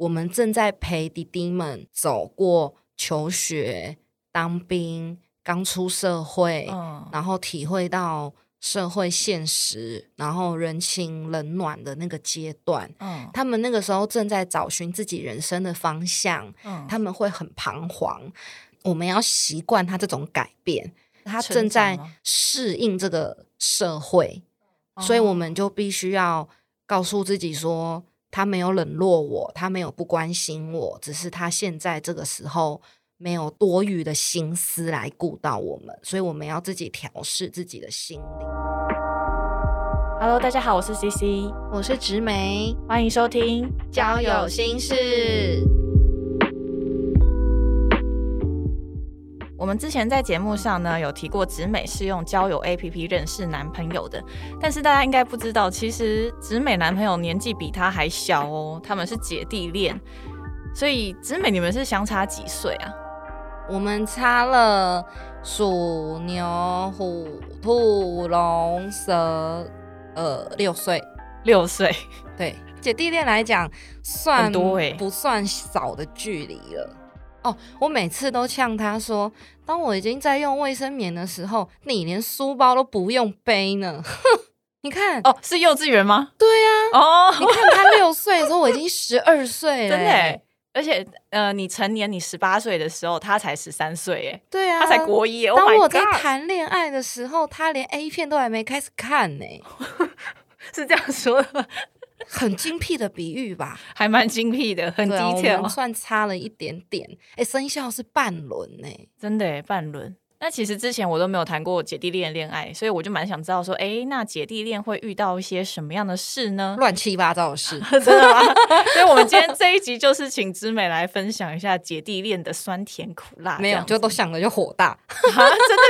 我们正在陪弟弟们走过求学、当兵、刚出社会，嗯，然后体会到社会现实，然后人情冷暖的那个阶段。嗯他们那个时候正在找寻自己人生的方向，嗯他们会很彷徨。我们要习惯他这种改变，他正在适应这个社会，所以我哦们就必须要告诉自己说，他没有冷落我，他没有不关心我，只是他现在这个时候没有多余的心思来顾到我们，所以我们要自己调试自己的心理。Hello，大家好，我是 CC，我是植梅，欢迎收听交友心事。我们之前在节目上呢有提过，直美是用交友 APP 认识男朋友的，但是大家应该不知道，其实直美男朋友年纪比她还小哦，他们是姐弟恋，所以直美你们是相差几岁啊？我们差了鼠、牛、虎、兔、龙、蛇，呃，六岁。六岁，对，姐弟恋来讲，算不算少的距离了。哦，我每次都呛他说，当我已经在用卫生棉的时候，你连书包都不用背呢。你看，哦，是幼稚园吗？对呀、哦，你看他六岁的时候，我已经十二岁了、真的欸，而且呃，你成年你十八岁的时候，他才十三岁，哎，对啊，他才国一耶，Oh 当我在谈恋爱的时候，他连 A 片都还没开始看呢、是这样说的，很精辟的比喻吧？还蛮精辟的，很对啊，我 detail，、们算差了一点点。哎、生肖是半轮呢、真的耶，半轮。那其实之前我都没有谈过姐弟恋恋爱，所以我就蛮想知道说，哎，那姐弟恋会遇到一些什么样的事呢？乱七八糟的事。真的吗？所以我们今天这一集就是请知美来分享一下姐弟恋的酸甜苦辣。没有，就都想了就火大。啊，真的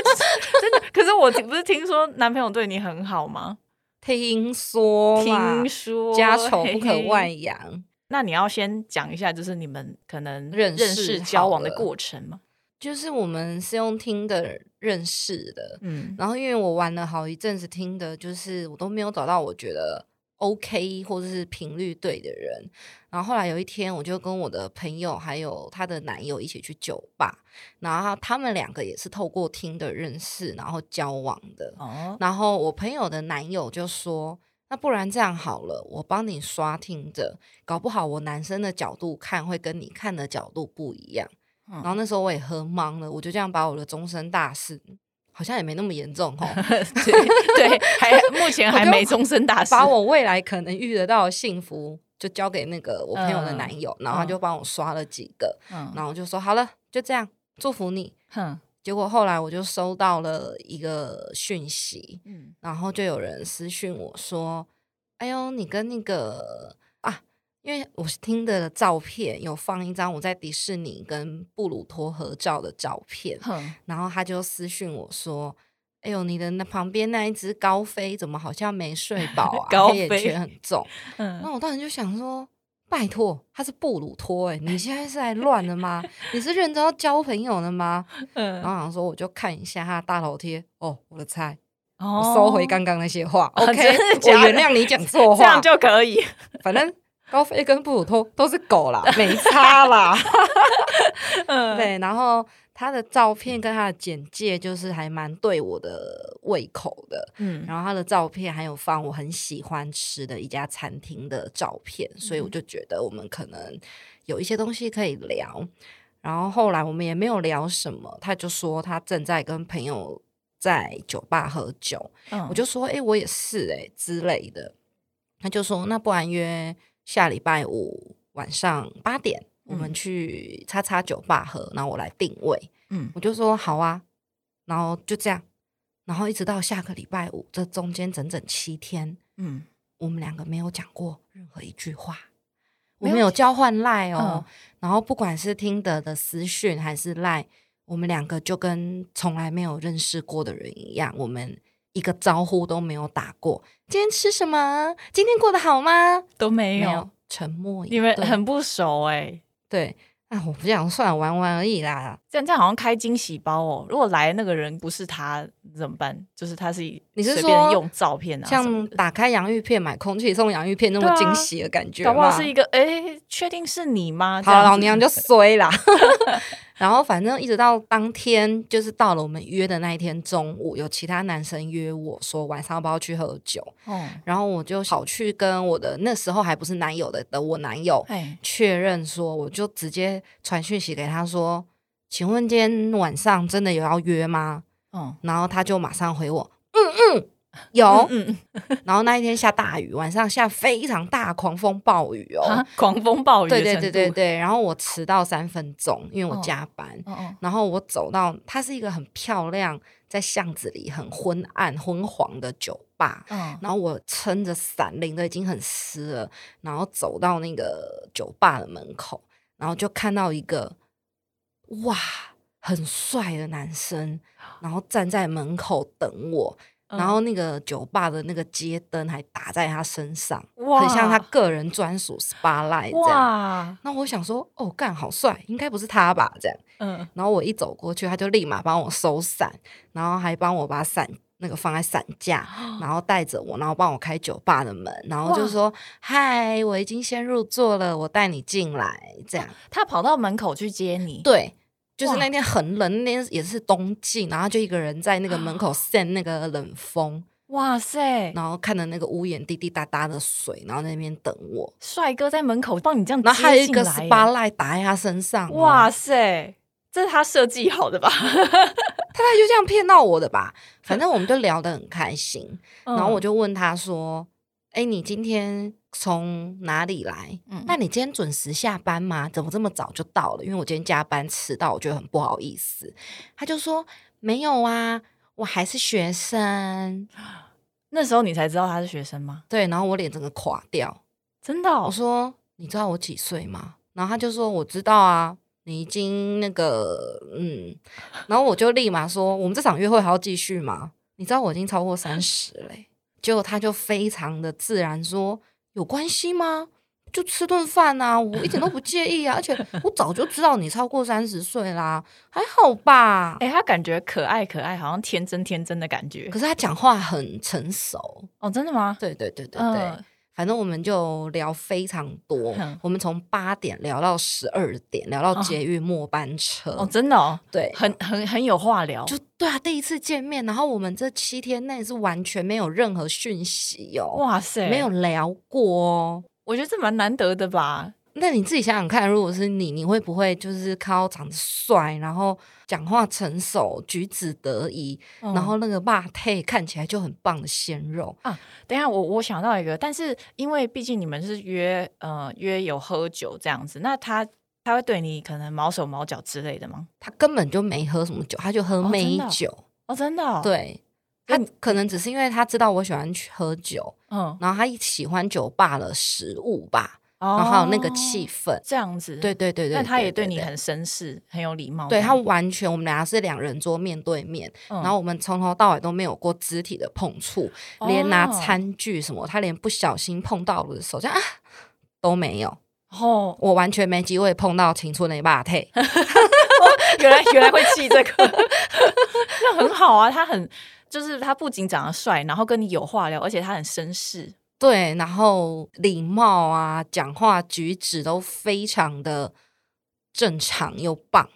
真的。可是我不是听说男朋友对你很好吗？听说嘛听说家丑不可嘿嘿外扬。那你要先讲一下，就是你们可能认识交往的过程吗？就是我们是用听的认识的，嗯然后因为我玩了好一阵子听的，就是我都没有找到我觉得 OK 或者是频率对的人。然后后来有一天，我就跟我的朋友还有她的男友一起去酒吧，然后他们两个也是透过听的认识，然后交往的。哦，然后我朋友的男友就说：“那不然这样好了，我帮你刷听着，搞不好我男生的角度看会跟你看的角度不一样。”嗯然后那时候我也喝懵了，我就这样把我的终身大事，好像也没那么严重哦，对对，还 目前还没终身大事。把我未来可能遇得到的幸福就交给那个我朋友的嗯男友，然后他就帮我刷了几个，嗯。然后我就说好了，就这样，祝福你。哼。结果后来我就收到了一个讯息，嗯。然后就有人私讯我说：“哎呦，你跟那个啊，因为我是听的照片有放一张我在迪士尼跟布鲁托合照的照片，哼，然后他就私讯我说：‘哎呦，你的那旁边那一只高飞怎么好像没睡饱啊？高飞黑眼圈很重。’嗯那我当时就想说。”拜托，他是布鲁托哎、你现在是来乱的吗？你是认真要交朋友的吗？嗯然嗯，后想说，我就看一下他的大头贴，哦，我的菜，我我收回刚刚那些话。哦 OK，我原谅你讲错话 这样，就可以。反正高飞跟布鲁托都是狗啦，没差啦。嗯，对，然后他的照片跟他的简介就是还蛮对我的胃口的。嗯然后他的照片还有放我很喜欢吃的一家餐厅的照片，所以我就觉得我们可能有一些东西可以聊。然后后来我们也没有聊什么，他就说他正在跟朋友在酒吧喝酒，嗯我就说，哎、我也是、哎之类的。他就说，那不然约下礼拜五晚上八点，我们嗯去叉叉酒吧喝，然后我来定位。嗯我就说好啊，然后就这样，然后一直到下个礼拜五，这中间整整七天，嗯我们两个没有讲过任何一句话，我们有交换赖哦，嗯然后不管是听得的私讯还是赖，我们两个就跟从来没有认识过的人一样，我们一个招呼都没有打过。今天吃什么？今天过得好吗？都没有，没有，沉默以对。你们很不熟哎。对，啊，我不想算了玩玩而已啦。这样这样好像开惊喜包哦。如果来那个人不是他怎么办？就是他是你是随便说用照片啊像打开洋芋片买空气送洋芋片那么惊喜的感觉吗搞不好是一个哎，确定是你吗？这好，老娘就衰啦。然后反正一直到当天，就是到了我们约的那一天中午，有其他男生约我说晚上要不要去喝酒，哦，然后我就跑去跟我的那时候还不是男友的的我男友哎，确认说，我就直接传讯息给他说，请问今天晚上真的有要约吗？哦，然后他就马上回我，嗯嗯，有。嗯然后那一天下大雨，晚上下非常大狂风暴雨哦。啊，狂风暴雨对对，对对对，然后我迟到三分钟，因为我哦加班。哦哦，然后我走到，它是一个很漂亮，在巷子里很昏暗、昏黄的酒吧。嗯，然后我撑着伞，淋的已经很湿了，然后走到那个酒吧的门口，然后就看到一个哇很帅的男生，然后站在门口等我，然后那个酒吧的那个街灯还打在他身上，哇很像他个人专属 SPA light 这样。哇，那我想说，哦，干好帅，应该不是他吧？这样，嗯，然后我一走过去，他就立马帮我收伞，然后还帮我把伞那个放在伞架，然后带着我，然后帮我开酒吧的门，然后就哇说：“嗨，我已经先入座了，我带你进来。”这样，他跑到门口去接你，对。就是那天很冷，那天也是冬季，然后就一个人在那个门口扇那个冷风，哇塞，然后看着那个屋檐滴滴答答的水，然后在那边等我，帅哥在门口帮你这样然后还有一个接进来耶 SPA light 打在他身上、哦，哇塞，这是他设计好的吧？他大概就这样骗到我的吧。反正我们就聊得很开心，然后我就就问他说：“哎、你今天从哪里来？嗯那你今天准时下班吗？怎么这么早就到了？因为我今天加班迟到，我觉得很不好意思。”他就说：“没有啊，我还是学生。那时候你才知道他是学生吗？”对，然后我脸整个垮掉。真的、哦我？说：“你知道我几岁吗？”然后他就说：“我知道啊。”你已经那个嗯，然后我就立马说：“我们这场约会还要继续吗？你知道我已经超过三十嘞。”结果他就非常的自然说：“有关系吗？就吃顿饭啊，我一点都不介意啊，而且我早就知道你超过三十岁啦，还好吧？”哎、他感觉可爱可爱，好像天真天真的感觉可。是他讲话很成熟，哦，真的吗？对对对对对。嗯反正我们就聊非常多嗯，我们从八点聊到十二点，聊到哦捷运末班车。哦，真的哦，对，很很很有话聊。就对啊，第一次见面，然后我们这七天内是完全没有任何讯息哦，哇塞，没有，聊过哦。我觉得这蛮难得的吧。那你自己想想看，如果是你，你会不会就是看到长得帅，然后讲话成熟，举止得宜，嗯然后那个霸配看起来就很棒的鲜肉啊？等一下，我我想到一个，但是因为毕竟你们是约呃约有喝酒这样子，那他他会对你可能毛手毛脚之类的吗？他根本就没喝什么酒，他就喝哦美酒。哦，真的、哦，，对，他可能只是因为他知道我喜欢去喝酒，嗯，然后他喜欢酒吧的食物吧，然然后还有那个气氛。这样子，对对对对，那他也对你很绅士，很有礼貌这对。他完全，我们俩是两人桌面对面，嗯，然后我们从头到尾都没有过肢体的碰触，连拿哦餐具什么，他连不小心碰到我的手，这样啊都没有，哦，我完全没机会碰到青春的霸配。原来原来会气这个，那很好啊。他很就是他不仅长得帅，然后跟你有话聊，而且他很绅士。对，然后礼貌啊，讲话举止都非常的正常又棒。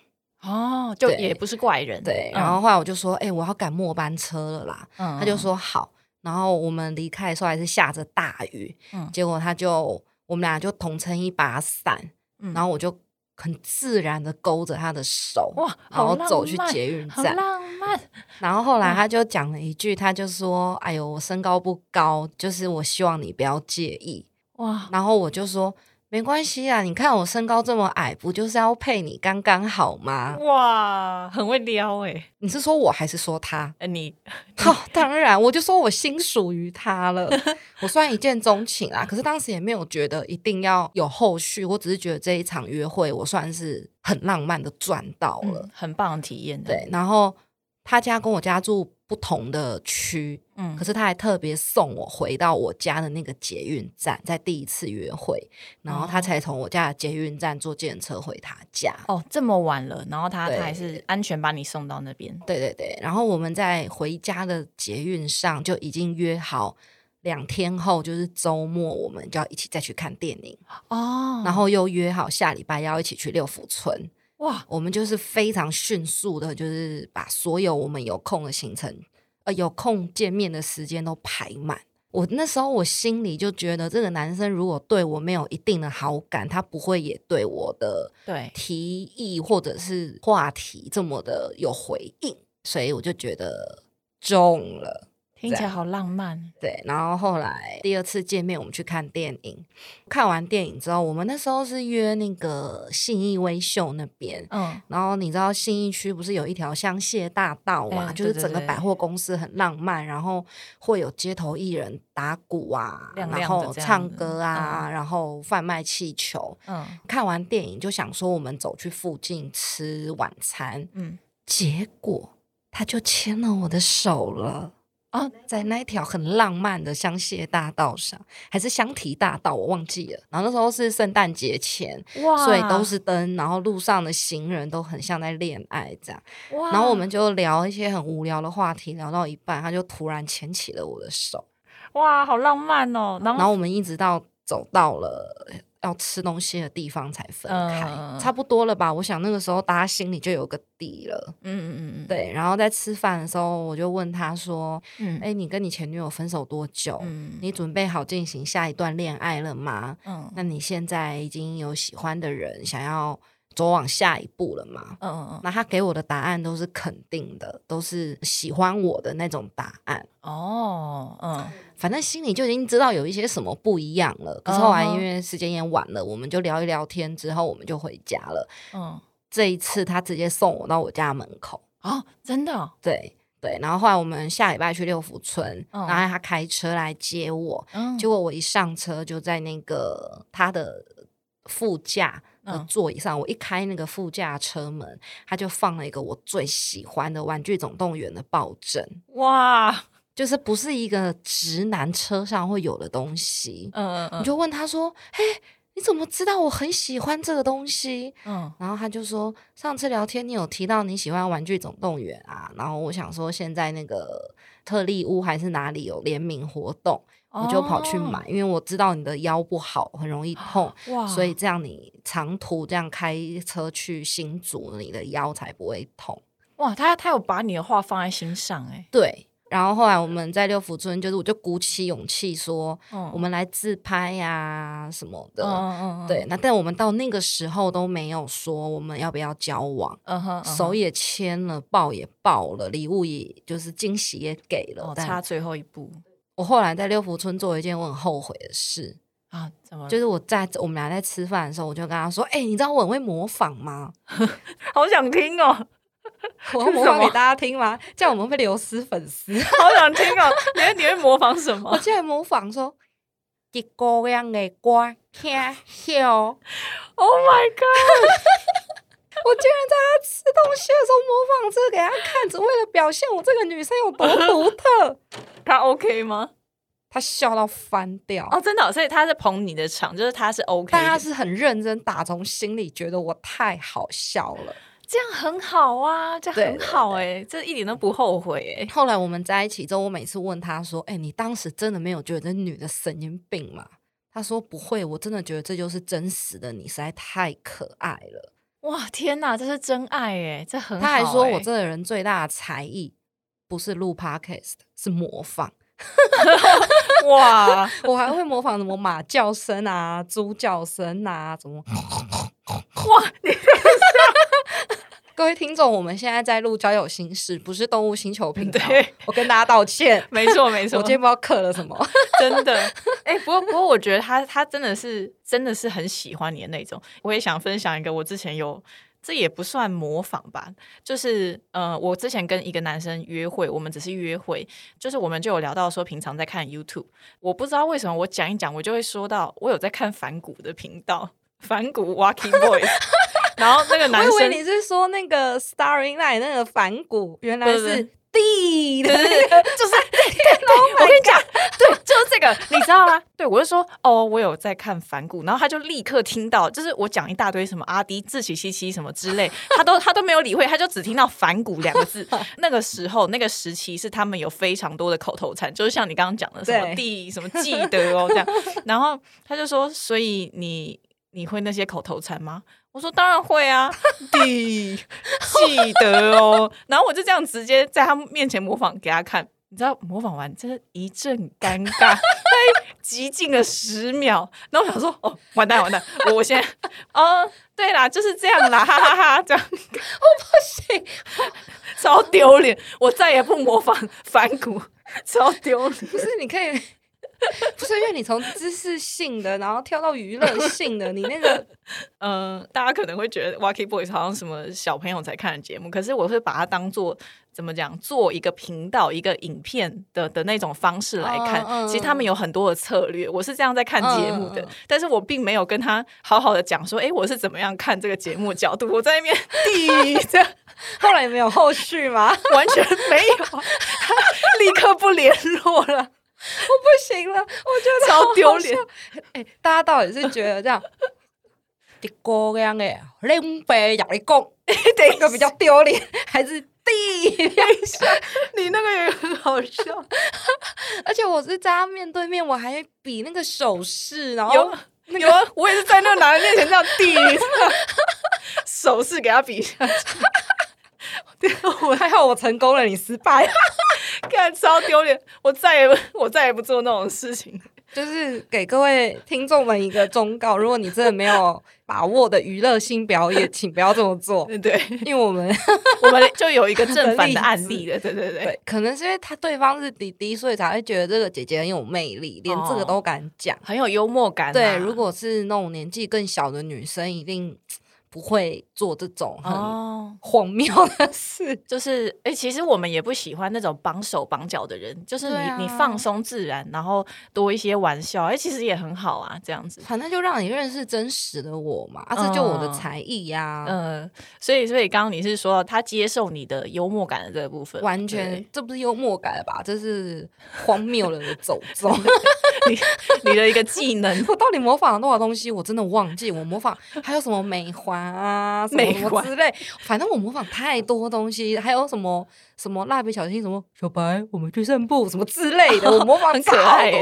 哦，就也不是怪人。对，嗯然后后来我就说，哎、我要赶末班车了啦。嗯他就，说好，然后我们离开的时候还是下着大雨，嗯结果他就我们俩就同撑一把伞，嗯然后我就很自然的勾着他的手，哇，然后走去捷运好站，浪漫。然后后来他就讲了一句，他就说，哎呦，我身高不高，就是我希望你不要介意，哇，然后我就说。没关系啊，你看我身高这么矮，不就是要配你刚刚好吗？哇，很会撩哎、你是说我还是说他？欸！你好、当然，我就说我心属于他了。我虽然一见钟情啊，可是当时也没有觉得一定要有后续，我只是觉得这一场约会我算是很浪漫的赚到了。嗯，很棒的体验的。对，然后他家跟我家住不同的区，嗯可是他还特别送我回到我家的那个捷运站，在第一次约会，然后他哦才从我家的捷运站坐电车回他家。哦，这么晚了，然后他他还是安全把你送到那边。对对对，然后我们在回家的捷运上就已经约好，两天后就是周末，我们就要一起再去看电影，哦，然后又约好下礼拜要一起去六福村。哇，我们就是非常迅速的，就是把所有我们有空的行程，呃，有空见面的时间都排满。我那时候我心里就觉得，这个男生如果对我没有一定的好感，他不会也对我的对提议或者是话题这么的有回应，所以我就觉得中了。听起来好浪漫。对，然后后来第二次见面，我们去看电影。看完电影之后，我们那时候是约那个信义威秀那边，嗯，然后你知道信义区不是有一条香榭大道嘛？哎就是整个百货公司很浪漫，然后会有街头艺人打鼓啊，亮然后唱歌啊，然后贩卖气球。嗯看完电影就想说我们走去附近吃晚餐，嗯，结果他就牵了我的手了。哦，在那一条很浪漫的香榭大道上，还是香缇大道，我忘记了。然后那时候是圣诞节前，哇，所以都是灯，然后路上的行人都很像在恋爱这样。哇，然后我们就聊一些很无聊的话题，聊到一半，他就突然牵起了我的手，哇，好浪漫哦。然后然后我们一直到走到了要吃东西的地方才分开，嗯差不多了吧？我想那个时候大家心里就有个底了。嗯嗯嗯嗯，对，然后在吃饭的时候，我就问他说：“嗯哎、你跟你前女友分手多久？嗯你准备好进行下一段恋爱了吗？嗯那你现在已经有喜欢的人，想要走往下一步了嘛？”嗯嗯嗯，那他给我的答案都是肯定的，都是喜欢我的那种答案。哦，嗯反正心里就已经知道有一些什么不一样了。可是后来因为时间也晚了，我们就聊一聊天，之后我们就回家了。嗯，这一次他直接送我到我家门口，哦，真的哦，对对。然后后来我们下礼拜去六福村，嗯然后他开车来接我，嗯，结果我一上车就在那个他的副驾座椅上，我一开那个副驾车门，他就放了一个我最喜欢的《玩具总动员》的抱枕，哇，就是不是一个直男车上会有的东西。嗯嗯嗯我就问他说：“嘿，你怎么知道我很喜欢这个东西？”嗯然后他就说：“上次聊天你有提到你喜欢《玩具总动员》啊，然后我想说现在那个特利屋还是哪里有联名活动，我就跑去买，因为我知道你的腰不好，很容易痛，所以这样你长途这样开车去新竹，你的腰才不会痛。哇，他他有把你的话放在心上哎，对。然后后来我们在六福村，就是我就鼓起勇气说，嗯我们来自拍呀、什么的。嗯嗯嗯，对，那但我们到那个时候都没有说我们要不要交往，嗯哼，嗯哼手也牵了，抱也抱了，礼物也就是惊喜也给了。哦，差最后一步我后来在六福村做了一件我很后悔的事，啊，怎么就是我在我们俩在吃饭的时候，我就跟他说：“哎、你知道我很会模仿吗？好想听哦，我要模仿给大家听吗？这样我们会流失粉丝。好想听哦，你会你会模仿什么我么竟然模仿说。一个样的歌听笑，？Oh my god！我竟然在他吃东西的时候模仿这个给他看，只为了表现我这个女生有多独特。他 OK 吗？他笑到翻掉，哦，真的哦、所以他是捧你的场，就是他是 OK，但他是很认真，打从心里觉得我太好笑了。这样很好啊，这很好哎、这一点都不后悔哎、后来我们在一起之后，我每次问他说：“哎、你当时真的没有觉得这女的神经病吗？”他说：“不会，我真的觉得这就是真实的你，实在太可爱了。哇，天哪，这是真爱哎，这很好、他还说哎我这个人最大的才艺不是录 podcast，是模仿。哇，我还会模仿什么马叫声啊、猪叫声啊，怎么？哇，你 各位听众，我们现在在录交友心事，不是动物星球频道 对，我跟大家道歉。没错没错，我今天不知道刻了什么。真的，哎、不过不过，我觉得他他真的是真的是很喜欢你的那种。我也想分享一个，我之前有，这也不算模仿吧，就是呃，我之前跟一个男生约会，我们只是约会，就是我们就有聊到说平常在看 YouTube，我不知道为什么我讲一讲，我就会说到我有在看反骨的频道，反骨 Walking Boys，然后那个男生我以为你是说那个 Starring Line 那个反骨，原来不是是地的，就是 我跟你讲，对，就是这个，你知道吗？对我就说，哦，我有在看反骨，然后他就立刻听到，就是我讲一大堆什么阿迪自欺欺欺什么之类，他都他都没有理会，他就只听到反骨两个字。那个时候那个时期是他们有非常多的口头禅，就是像你刚刚讲的什么 D 什么记得哦这样，然后他就说，所以你你会那些口头禅吗？我说当然会啊，地记得哦。然后我就这样直接在他面前模仿给他看，你知道模仿完真的一阵尴尬，极静了十秒。然后我想说，哦，完蛋完蛋，我现在哦，对啦，就是这样啦，哈哈哈，这样我不行，超丢脸，我再也不模仿反骨，超丢脸。不是，你可以。不是因为你从知识性的，然后跳到娱乐性的，你那个，嗯，大家可能会觉得《Wacky Boys》好像什么小朋友才看的节目，可是我会把它当做怎么讲，做一个频道、一个影片的的那种方式来看。其实他们有很多的策略，我是这样在看节目的，但是我并没有跟他好好的讲说，哎，我是怎么样看这个节目角度。我在那边 第这样，后来没有后续吗？完全没有，立刻不联络了。我不行了，我觉得超丢脸。哎，大家到底是觉得这样，的哥这样的林北亚力讲，第一个比较丢脸，还是第一下？你那个也很好笑，而且我是在他面对面，我还比那个手势，然后有有啊，我也是在那个男人面前这样递手势给他比下。我还好，我成功了，你失败，看超丢脸！我再也我再也不做那种事情。就是给各位听众们一个忠告：如果你真的没有把握的娱乐性表演，请不要这么做。对，因为我们 我们就有一个正反的案例了。对对对，可能是因为他对方是弟弟，所以才会觉得这个姐姐很有魅力，连这个都敢讲，很有幽默感。对，如果是那种年纪更小的女生，一定。不会做这种很荒谬的事，就是哎，其实我们也不喜欢那种绑手绑脚的人，就是你你放松自然，然后多一些玩笑，哎，其实也很好啊，这样子，反正就让你认识真实的我嘛，啊，这就我的才艺呀，嗯，所以所以刚刚你是说他接受你的幽默感的这个部分，完全这不是幽默感了吧？这是荒谬了的走 走，你你的一个技能，我到底模仿了多少东西？我真的忘记，我模仿还有什么美环。啊，什么什么之类，反正我模仿太多东西，还有什么什么蜡笔小新，什么小白，我们去散步，什么之类的，我模仿超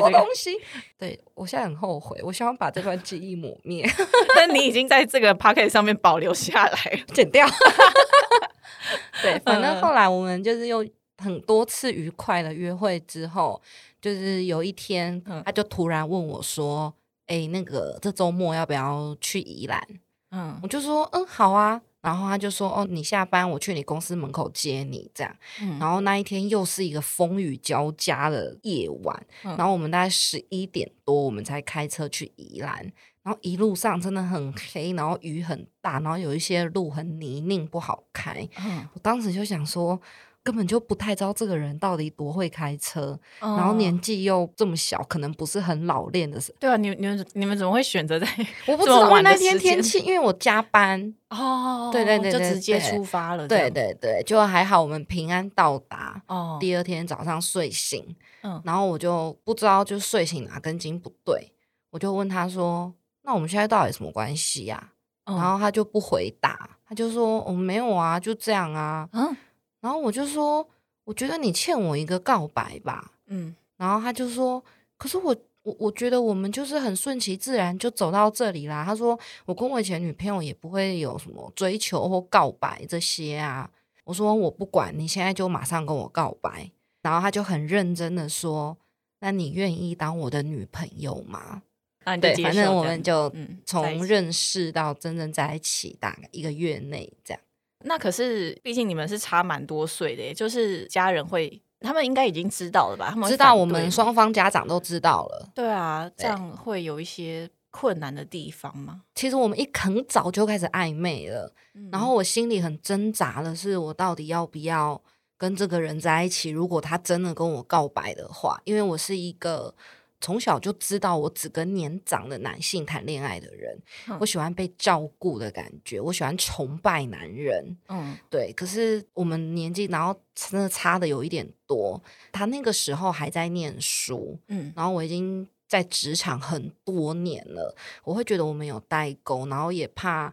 多东西。对我现在很后悔，我希望把这段记忆抹灭，但你已经在这个 p o c k e t 上面保留下来，剪掉。对，反正后来我们就是又很多次愉快的约会之后，就是有一天，他就突然问我说：“哎，那个这周末要不要去宜兰？”嗯，我就说嗯好啊，然后他就说哦你下班我去你公司门口接你。这样，然后那一天又是一个风雨交加的夜晚，然后我们大概十一点多我们才开车去宜兰，然后一路上真的很黑，然后雨很大，然后有一些路很泥泞不好开，我当时就想说。根本就不太知道这个人到底多会开车，然后年纪又这么小，可能不是很老练的。对啊，你你们你们怎么会选择在 我不知道那天天气，因为我加班哦，对对对，就直接出发了。对对对，就还好，我们平安到达。哦，第二天早上睡醒，嗯，然后我就不知道就睡醒哪根筋不对，我就问他说：“那我们现在到底什么关系呀？”然后他就不回答，他就说：“我没有啊，就这样啊。”嗯。然后我就说，我觉得你欠我一个告白吧。嗯，然后他就说，可是我我我觉得我们就是很顺其自然就走到这里啦。他说，我跟我以前女朋友也不会有什么追求或告白这些啊。我说我不管，你现在就马上跟我告白。然后他就很认真的说，那你愿意当我的女朋友吗？对，反正我们就从认识到真正在一起大概一个月内这样。那可是，毕竟你们是差蛮多岁的，就是家人会，他们应该已经知道了吧？他们知道，我们双方家长都知道了。对啊，这样会有一些困难的地方吗？其实我们一很早就开始暧昧了，然后我心里很挣扎的是，我到底要不要跟这个人在一起？如果他真的跟我告白的话，因为我是一个从小就知道我只跟年长的男性谈恋爱的人，嗯我喜欢被照顾的感觉，我喜欢崇拜男人。嗯对，可是我们年纪，然后真的差的有一点多。他那个时候还在念书，嗯然后我已经在职场很多年了，我会觉得我们有代沟，然后也怕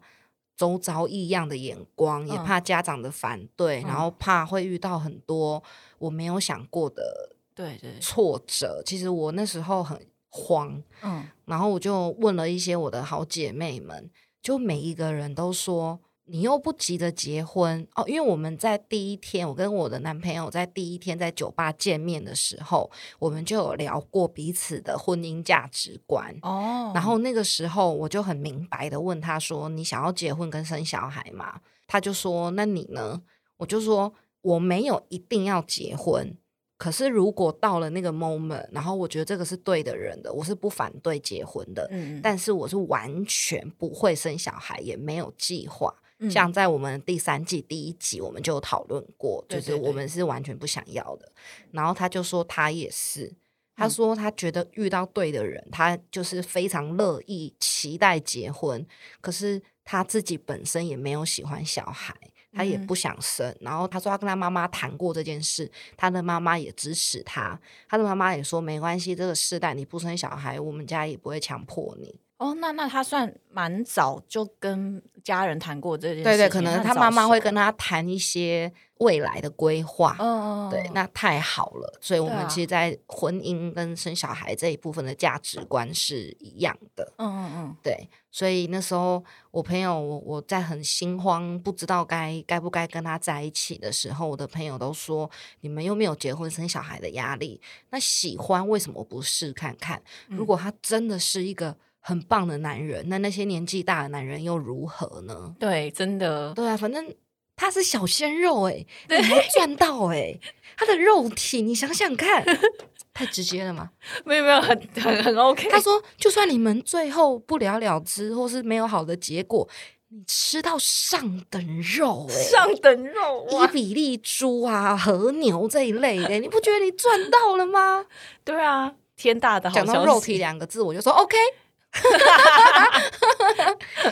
周遭异样的眼光，也嗯怕家长的反对，然嗯后怕会遇到很多我没有想过的对对，挫折。其实我那时候很慌，嗯然后我就问了一些我的好姐妹们，就每一个人都说。你又不急着结婚哦，因为我们在第一天，我跟我的男朋友在第一天在酒吧见面的时候，我们就有聊过彼此的婚姻价值观。哦，然后那个时候我就很明白的问他说：“你想要结婚跟生小孩吗？”他就说：“那你呢？”我就说：“我没有一定要结婚，可是如果到了那个 moment，然后我觉得这个是对的人的，我是不反对结婚的。嗯，但是我是完全不会生小孩，也没有计划。嗯像在我们第三季第一集，我们就有讨论过，对对对就是我们是完全不想要的。然后他就说他也是，他嗯说他觉得遇到对的人，他就是非常乐意期待结婚，可是他自己本身也没有喜欢小孩。他也嗯不想生，然后他说他跟他妈妈谈过这件事，他的妈妈也支持他，他的妈妈也说没关系，这个世代你不生小孩，我们家也不会强迫你。哦，那那他算蛮早就跟家人谈过这件事情，对对，可能他妈妈会跟他，谈一些未来的规划。嗯嗯，对，那太好了。所以我们其实，在婚姻跟生小孩这一部分的价值观是一样的。嗯嗯嗯，对，所以那时候我朋友，我我在很心慌，不知道该该不该跟他在一起的时候，我的朋友都说：你们又没有结婚生小孩的压力，那喜欢为什么不试看看？如果他真的是一个很棒的男人，那那些年纪大的男人又如何呢？对，真的，对啊，反正他是小鲜肉哎、你还赚到哎、他的肉体你想想看，太直接了吗？没有没有，很很很 OK。他说，就算你们最后不了了之，或是没有好的结果，你吃到上等肉哎、上等肉伊，比利猪啊、和牛这一类的，你不觉得你赚到了吗？对啊，天大的好消息，讲到肉体两个字，我就说 OK。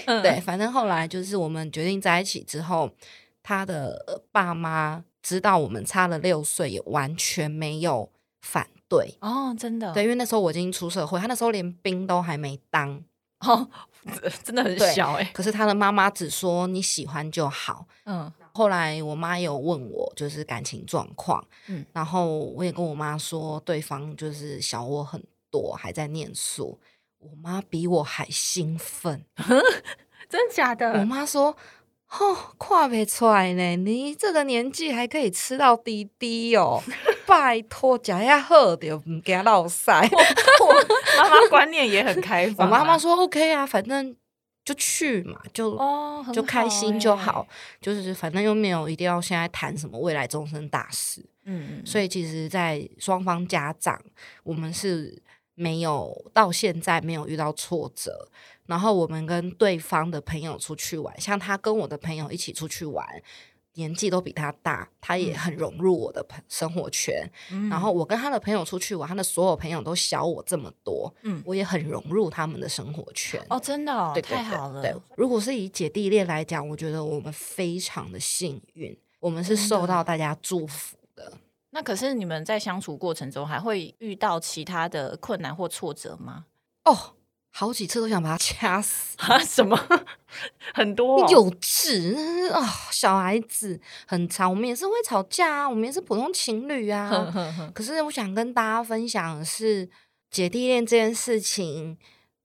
嗯对，反正后来就是我们决定在一起之后，他的呃爸妈知道我们差了六岁，也完全没有反对。哦，真的，对，因为那时候我已经出社会，他那时候连兵都还没当，哦，真的很小哎，可是他的妈妈只说你喜欢就好。嗯后来我妈有问我就是感情状况，嗯然后我也跟我妈说，对方就是小我很多，还在念书。我妈比我还兴奋，真的假我的？妈说：“哦，看不出来呢，你这个年纪还可以吃到滴滴哦，拜托，食遐好的，唔惊落塞。妈妈观念也很开”放啊。妈妈说：“OK 啊，反正就去嘛，就、哦，很就开心就欸好，，就是反正又没有一定要现在谈什么未来终身大事。”嗯嗯，所以其实，在双方家长，我们是没有到现在没有遇到挫折。然后我们跟对方的朋友出去玩，像他跟我的朋友一起出去玩，年纪都比他大，他也很融入我的朋生活圈。嗯然后我跟他的朋友出去玩，他的所有朋友都小我这么多，嗯我也很融入他们的生活圈。哦，真的哦，对对太好了，对，如果是以姐弟恋来讲，我觉得我们非常的幸运，我们是受到大家祝福的。那可是你们在相处过程中还会遇到其他的困难或挫折吗？哦，好几次都想把他掐死，啊，什么？很多、哦，幼稚啊、小孩子很吵，我们也是会吵架啊，我们也是普通情侣哼啊。可是我想跟大家分享的是，姐弟恋这件事情，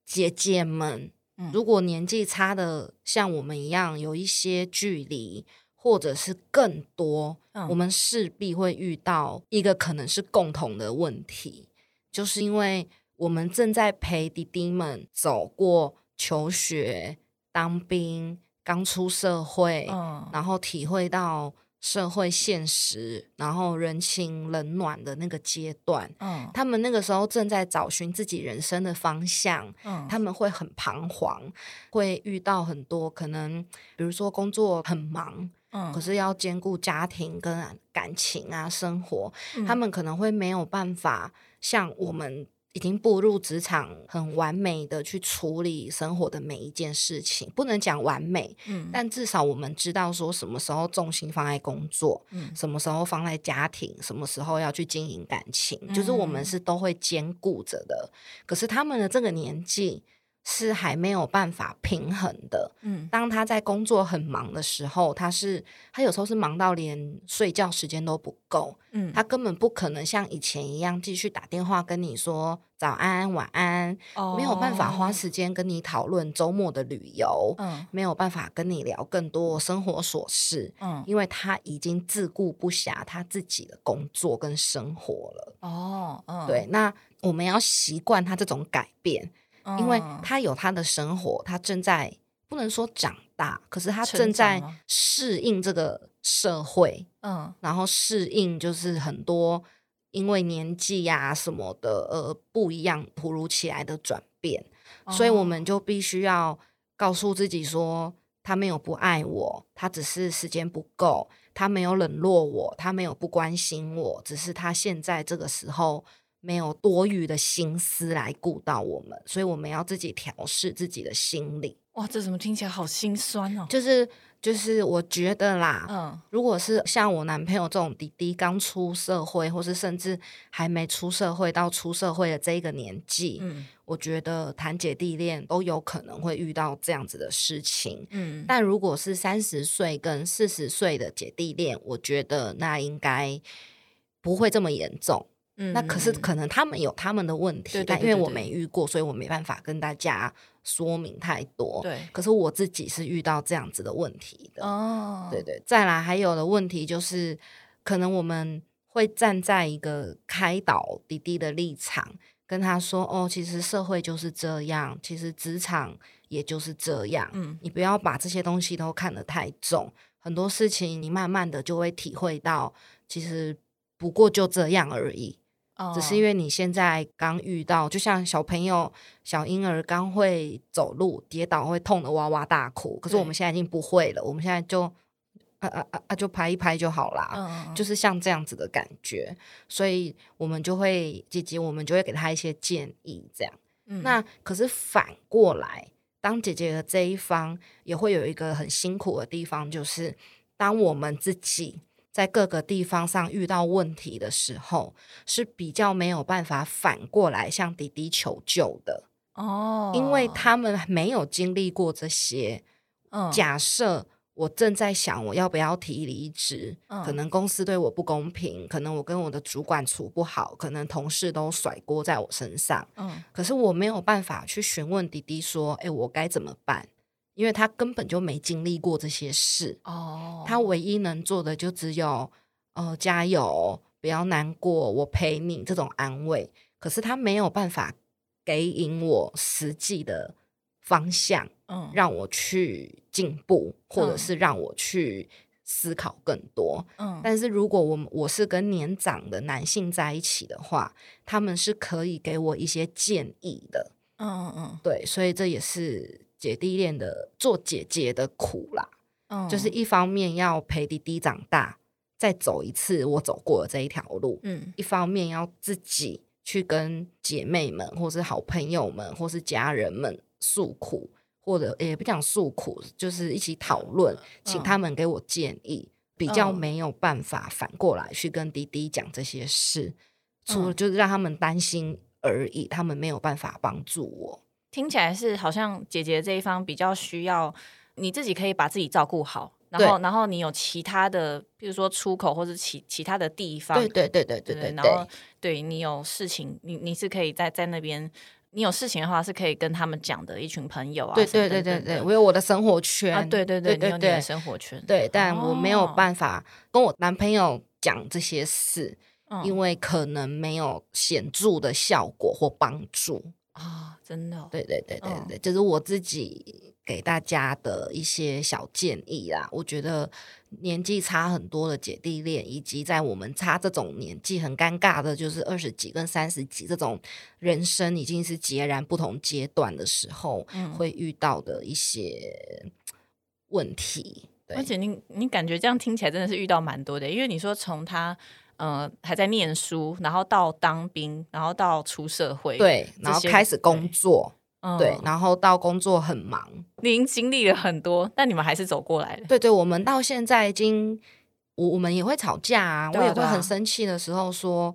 姐姐们嗯如果年纪差的像我们一样有一些距离，或者是更多，嗯。我们势必会遇到一个可能是共同的问题，就是因为我们正在陪弟弟们走过求学、当兵、刚出社会，嗯。然后体会到社会现实，然后人情冷暖的那个阶段。嗯。他们那个时候正在找寻自己人生的方向，嗯。他们会很彷徨，会遇到很多可能，比如说工作很忙，嗯。可是要兼顾家庭跟感情啊、生活，嗯。他们可能会没有办法像我们已经步入职场，很完美的去处理生活的每一件事情，不能讲完美，嗯。但至少我们知道说什么时候重心放在工作，嗯。什么时候放在家庭，什么时候要去经营感情，就是我们嗯。是都会兼顾着的。可是他们的这个年纪是还没有办法平衡的。嗯。当他在工作很忙的时候，他是他有时候是忙到连睡觉时间都不够，嗯，他根本不可能像以前一样继续打电话跟你说早安、晚安，没有办法花哦时间跟你讨论周末的旅游，嗯。没有办法跟你聊更多生活琐事，嗯。因为他已经自顾不暇他自己的工作跟生活了。哦嗯。对，那我们要习惯他这种改变，因为嗯。他有他的生活，他正在不能说长大，可是他正在适应这个社会，嗯。然后适应就是很多因为年纪呀、什么的呃不一样突如其来的转变，所以我哦。们就必须要告诉自己说，他没有不爱我，他只是时间不够，他没有冷落我，他没有不关心我，只是他现在这个时候。没有多余的心思来顾到我们，所以我们要自己调试自己的心理。哇，这怎么听起来好心酸哦？就是就是，我觉得啦，嗯如果是像我男朋友这种弟弟刚出社会，或是甚至还没出社会到出社会的这一个年纪，嗯我觉得谈姐弟恋都有可能会遇到这样子的事情。嗯但如果是三十岁跟四十岁的姐弟恋，我觉得那应该不会这么严重。嗯那可是可能他们有他们的问题，对对但因为我没遇过，所以我没办法跟大家说明太多。对可是我自己是遇到这样子的问题的。哦对对，再来还有的问题就是，可能我们会站在一个开导弟弟的立场，跟他说：“哦，其实社会就是这样，其实职场也就是这样，嗯你不要把这些东西都看得太重，很多事情你慢慢的就会体会到，其实不过就这样而已。”只是因为为你现在刚遇到，就像小朋友、小婴儿刚会走路，跌倒会痛的哇哇大哭。可是我们现在已经不会了，我们现在就啊啊啊啊，就拍一拍就好啦。嗯就是像这样子的感觉，所以我们就会姐姐，我们就会给他一些建议，这样。嗯那可是反过来，当姐姐的这一方也会有一个很辛苦的地方，就是当我们自己在各个地方上遇到问题的时候，是比较没有办法反过来向弟弟求救的，哦，因为他们没有经历过这些。嗯假设我正在想我要不要提离职，可嗯能公司对我不公平，可能我跟我的主管处不好，可能同事都甩锅在我身上，嗯可是我没有办法去询问弟弟说，哎，我该怎么办？因为他根本就没经历过这些事，哦，他唯一能做的就只有，呃，加油，不要难过，我陪你这种安慰。可是他没有办法给引我实际的方向，嗯让我去进步，或者嗯是让我去思考更多。嗯但是如果我我是跟年长的男性在一起的话，他们是可以给我一些建议的。嗯嗯对，所以这也是姐弟恋的做姐姐的苦啦。嗯，就是一方面要陪弟弟长大，再走一次我走过的这一条路；嗯一方面要自己去跟姐妹们，或是好朋友们，或是家人们诉苦，或者也不讲诉苦，就是一起讨论，请嗯他们给我建议。比较嗯没有办法反过来去跟弟弟讲这些事，除了嗯就是让他们担心而已，他们没有办法帮助我。听起来是好像姐姐这一方比较需要你自己可以把自己照顾好，然后然后你有其他的，比如说出口或者其其他的地方，对对对对对然后对，你有事情，你你是可以在在那边，你有事情的话是可以跟他们讲的，一群朋友啊，对对对对我有我的生活圈啊，对对对，对你有你的对生活圈，对，但我没有哦办法跟我男朋友讲这些事，嗯因为可能没有显著的效果或帮助。啊，真的哦，对对对对嗯对，这是我自己给大家的一些小建议啦。我觉得年纪差很多的姐弟恋，以及在我们差这种年纪很尴尬的，就是二十几跟三十几这种人生已经是截然不同阶段的时候，嗯会遇到的一些问题。对而且你你感觉这样听起来真的是遇到蛮多的，因为你说从他呃还在念书，然后到当兵，然后到出社会，对，然后开始工作，嗯对，然后到工作很忙，你已经经历了很多，但你们还是走过来了。对对，我们到现在已经，我我们也会吵架啊，我也会很生气的时候说，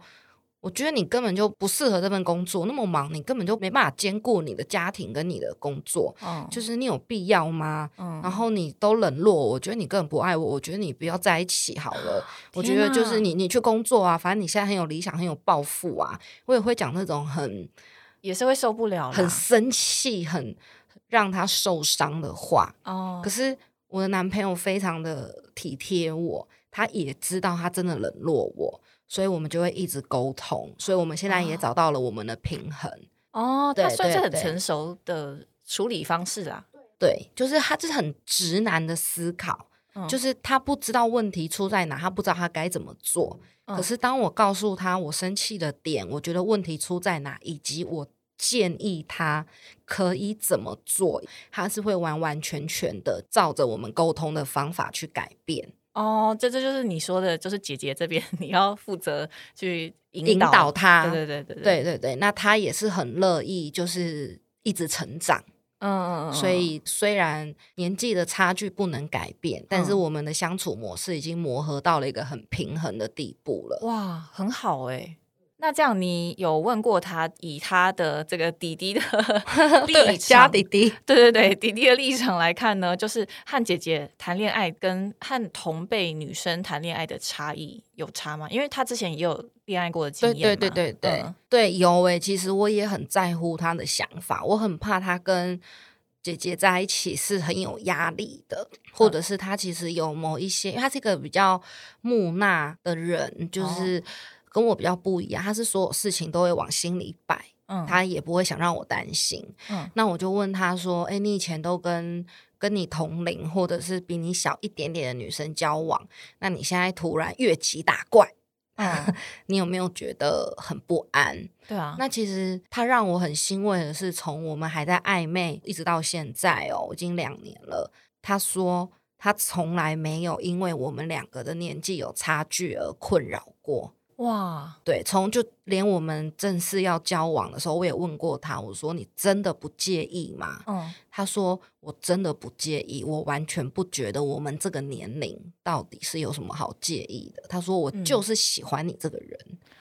我觉得你根本就不适合这份工作，那么忙，你根本就没办法兼顾你的家庭跟你的工作，嗯，就是你有必要吗？嗯然后你都冷落我，我觉得你根本不爱我，我觉得你不要在一起好了。我觉得就是你，你去工作啊，反正你现在很有理想，很有抱负啊。我也会讲那种很也是会受不了，很生气、很让他受伤的话。哦可，是我的男朋友非常的体贴我，他也知道他真的冷落我，所以我们就会一直沟通。所以我们现在也哦找到了我们的平衡。哦，他对算是很成熟的处理方式啦。对，就是他是很直男的思考，嗯就是他不知道问题出在哪，他不知道他该怎么做。嗯可是当我告诉他我生气的点，我觉得问题出在哪，以及我建议他可以怎么做，他是会完完全全的照着我们沟通的方法去改变。哦，这这就是你说的，就是姐姐这边你要负责去引引导导他对对对对对对对，那他也是很乐意，就是一直成长。嗯嗯嗯，所以虽然年纪的差距不能改变，但是嗯我们的相处模式已经磨合到了一个很平衡的地步了。哇，很好哎。那这样，你有问过他，以他的这个弟弟的 立场，弟弟，对对对，弟弟的立场来看呢，就是和姐姐谈恋爱跟和同辈女生谈恋爱的差异有差吗？因为他之前也有恋爱过的经对验嘛，对对对对、嗯。对，有诶、其实我也很在乎他的想法，我很怕他跟姐姐在一起是很有压力的，或者是他其实有某一些，因为他是一个比较木讷的人，就是跟我比较不一样，他是所有事情都会往心里摆。嗯，他也不会想让我担心。嗯那我就问他说：“哎、你以前都跟跟你同龄或者是比你小一点点的女生交往，那你现在突然越级打怪，嗯，你有没有觉得很不安？”对啊，那其实他让我很欣慰的是，从我们还在暧昧一直到现在哦，已经两年了。他说他从来没有因为我们两个的年纪有差距而困扰过。哇，对，从就连我们正式要交往的时候，我也问过他，我说你真的不介意吗？嗯他说我真的不介意，我完全不觉得我们这个年龄到底是有什么好介意的。他说我嗯就是喜欢你这个人，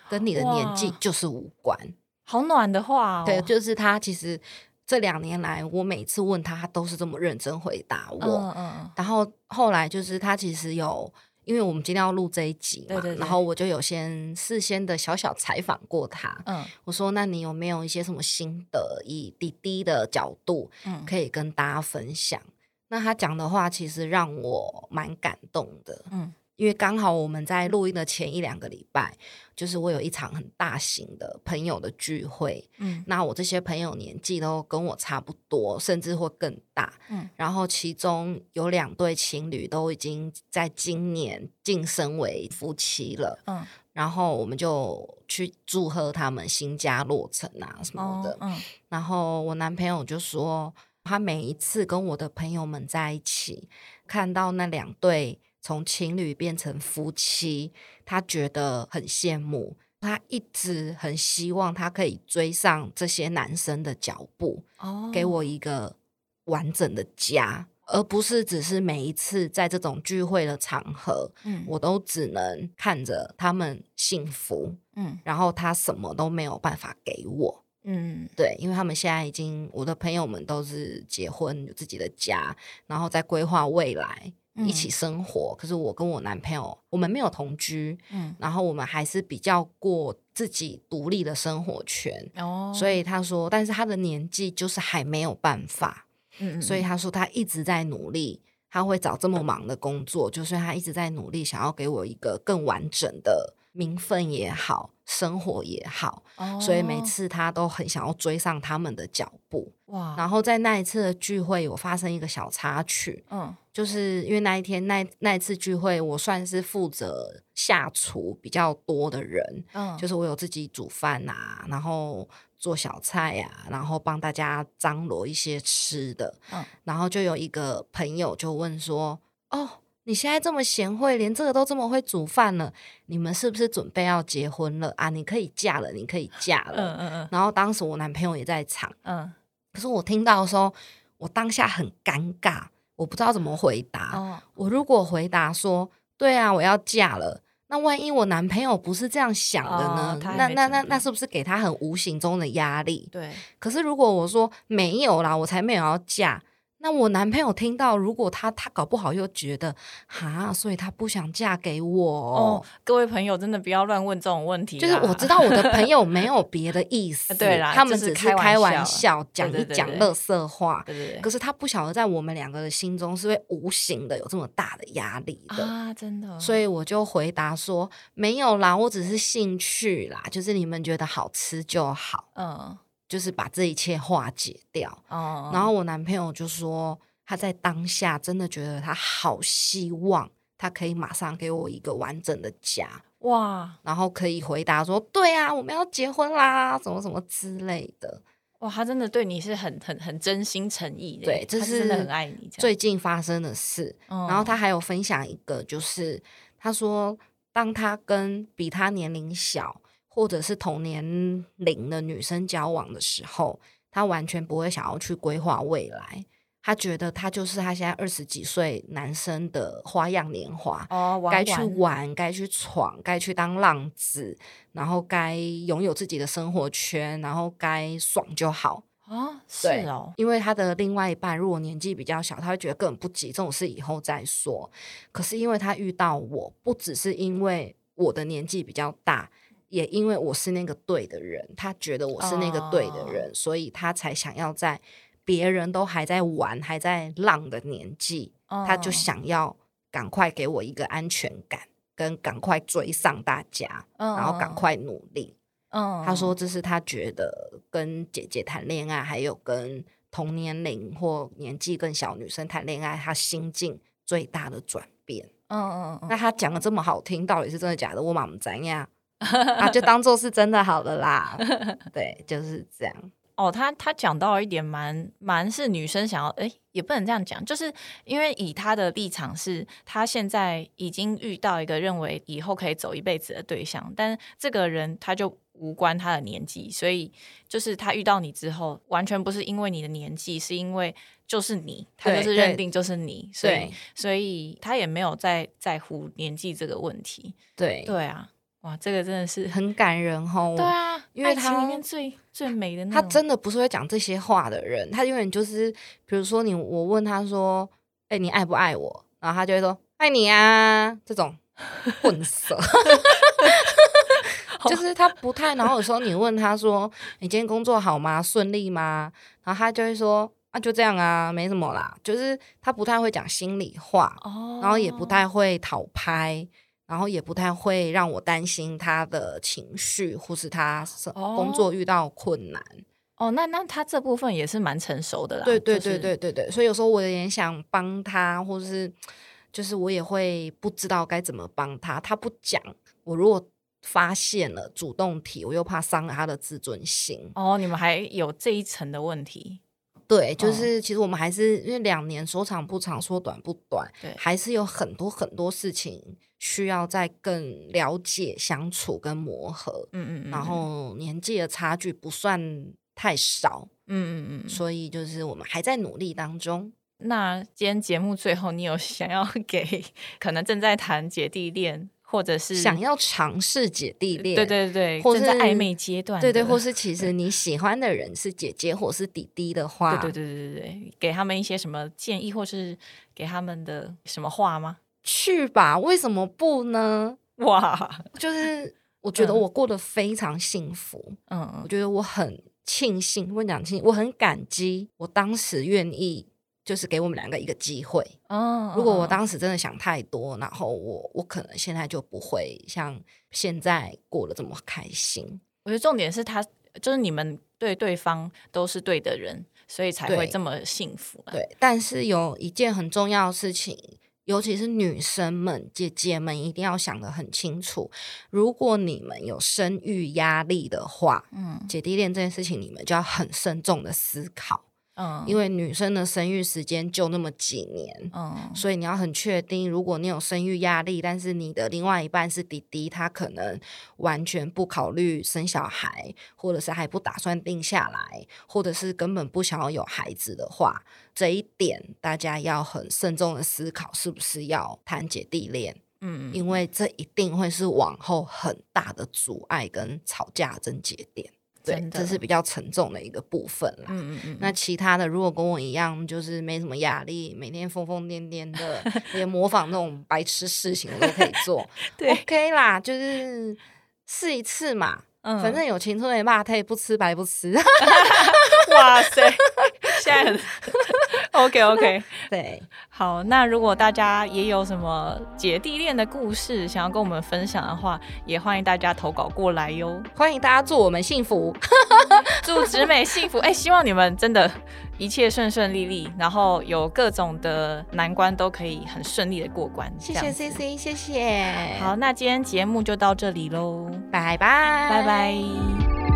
跟你的年纪就是无关。好暖的话哦，对，就是他其实这两年来，我每次问他，他都是这么认真回答我。嗯嗯嗯，然后后来就是他其实有，因为我们今天要录这一集嘛，对对对然后我就有先事先的小小采访过他。嗯我说：“那你有没有一些什么心得，以滴滴的角度嗯可以跟大家分享？”那他讲的话其实让我蛮感动的，嗯因为刚好我们在录音的前一两个礼拜，就是我有一场很大型的朋友的聚会，嗯那我这些朋友年纪都跟我差不多，甚至会更大。嗯然后其中有两对情侣都已经在今年晋升为夫妻了。嗯然后我们就去祝贺他们新家落成啊什么的。哦嗯然后我男朋友就说，他每一次跟我的朋友们在一起，看到那两对从情侣变成夫妻，他觉得很羡慕。他一直很希望他可以追上这些男生的脚步，哦，给我一个完整的家，而不是只是每一次在这种聚会的场合，嗯我都只能看着他们幸福，嗯然后他什么都没有办法给我。嗯对，因为他们现在已经，我的朋友们都是结婚有自己的家，然后在规划未来一起嗯生活。可是我跟我男朋友，我们没有同居，嗯然后我们还是比较过自己独立的生活圈。哦，所以他说，但是他的年纪就是还没有办法，嗯嗯所以他说他一直在努力，他会找这么忙的工作，就是他一直在努力，想要给我一个更完整的名分也好，生活也好，哦所以每次他都很想要追上他们的脚步。哇，然后在那一次的聚会，有发生一个小插曲，嗯就是因为那一天那那一次聚会，我算是负责下厨比较多的人，嗯就是我有自己煮饭啊，然后做小菜啊，然后帮大家张罗一些吃的。嗯然后就有一个朋友就问说：“哦，你现在这么贤惠，连这个都这么会煮饭了，你们是不是准备要结婚了啊？你可以嫁了，你可以嫁了。嗯嗯嗯然后当时我男朋友也在场，嗯，可是我听到的时候，我当下很尴尬，我不知道怎么回答。哦，我如果回答说：“对啊，我要嫁了。”那万一我男朋友不是这样想的呢？哦那那那那是不是给他很无形中的压力？对，可是如果我说没有啦，我才没有要嫁，那我男朋友听到，如果他他搞不好又觉得哈，所以他不想嫁给我。哦，各位朋友真的不要乱问这种问题，就是我知道我的朋友 没有别的意思，对啦他们只是开开玩玩笑笑讲一讲乐色话，对对对。可是他不晓得在我们两个的心中是会无形的有这么大的压力的。啊，真的，所以我就回答说没有啦，我只是兴趣啦，就是你们觉得好吃就好，嗯就是把这一切化解掉。哦，然后我男朋友就说，他在当下真的觉得他好希望他可以马上给我一个完整的家，哇。然后可以回答说，对啊，我们要结婚啦，什么什么之类的。哇，他真的对你是很很很真心诚意的，对这他是真的很爱你，最近发生的事，嗯，然后他还有分享一个，就是他说，当他跟比他年龄小或者是同年龄的女生交往的时候，他完全不会想要去规划未来。他觉得他就是他现在二十几岁男生的花样年华，哦，玩该去玩玩，该去闯，该去当浪子，然后该拥有自己的生活圈，然后该爽就好。啊，是哦，因为他的另外一半如果年纪比较小，他会觉得根本不急，这种事以后再说。可是因为他遇到我，不只是因为我的年纪比较大，也因为我是那个对的人，他觉得我是那个对的人，所以他才想要在别人都还在玩、还在浪的年纪，他就嗯想要赶快给我一个安全感，跟赶快追上大家，嗯然后赶快努力。嗯，他说这是他觉得跟姐姐谈恋爱，还有跟同年龄或年纪更小女生谈恋爱，他心境最大的转变。嗯，嗯那他讲的这么好听，到底是真的假的？我妈妈怎样啊？就当做是真的好了啦。对，就是这样。哦，他他讲到一点蛮蛮是女生想要，哎，也不能这样讲，就是因为以他的立场是，他现在已经遇到一个认为以后可以走一辈子的对象，但这个人他就无关他的年纪，所以就是他遇到你之后，完全不是因为你的年纪，是因为就是你，他就是认定就是你，所以所以他也没有在在乎年纪这个问题。对，对啊，哇，这个真的是很感人哦。对啊，因为爱情他里面最最美的那他真的不是会讲这些话的人，他永远就是，比如说你，我问他说：“哎、你爱不爱我？”然后他就会说：“爱你啊。”这种 混色，就是他不太。然后有时候你问他说：“你今天工作好吗？顺利吗？”然后他就会说：“啊，就这样啊，没什么啦。”就是他不太会讲心里话，哦，然后也不太会讨拍。然后也不太会让我担心他的情绪，或是他工作遇到困难。哦，那那他这部分也是蛮成熟的啦。对对就是对对对对，所以有时候我也想帮他，或是就是我也会不知道该怎么帮他。他不讲，我如果发现了主动提，我又怕伤了他的自尊心。哦，你们还有这一层的问题。对，就哦是其实我们还是因为两年说长不长，说短不短，对还是有很多很多事情需要再更了解、相处跟磨合。嗯嗯嗯，然后年纪的差距不算太少，嗯嗯嗯，所以就是我们还在努力当中。那今天节目最后，你有想要 给可能正在谈姐弟恋，或者是想要尝试姐弟恋，对对对，或是暧昧阶段，对对，或是其实你喜欢的人是姐姐或是弟弟的话，对对对对对对，给他们一些什么建议，或是给他们的什么话吗？去吧，为什么不呢？哇，就是我觉得嗯我过得非常幸福，嗯我觉得我很庆幸，我讲庆，我很感激，我当时愿意就是给我们两个一个机会。嗯，如果我嗯当时真的想太多，然后我我可能现在就不会像现在过得这么开心。我觉得重点是他，就是你们对对方都是对的人，所以才会这么幸福啦。对，但是有一件很重要的事情，尤其是女生们、姐姐们，一定要想得很清楚。如果你们有生育压力的话，嗯，姐弟恋这件事情，你们就要很慎重的思考。嗯，因为女生的生育时间就那么几年，嗯，所以你要很确定，如果你有生育压力，但是你的另外一半是弟弟，他可能完全不考虑生小孩，或者是还不打算定下来，或者是根本不想要有孩子的话，这一点大家要很慎重的思考，是不是要谈姐弟恋。嗯，因为这一定会是往后很大的阻碍跟吵架症结点，对，这是比较沉重的一个部分啦。嗯嗯嗯。那其他的，如果跟我一样，就是没什么压力，每天疯疯癫癫的，连模仿那种白痴事情我都可以做，OK 啦，就是试一次嘛。嗯，反正有青春的骂，他也不吃白不吃。哇塞，现在很 OK OK，对，好，那如果大家也有什么姐弟恋的故事想要跟我们分享的话，也欢迎大家投稿过来哟。欢迎大家祝我们幸福，祝直美幸福。哎，希望你们真的。一切顺顺利利，然后有各种的难关都可以很顺利的过关。谢谢 C C，谢谢。好，那今天节目就到这里喽，拜拜，拜拜。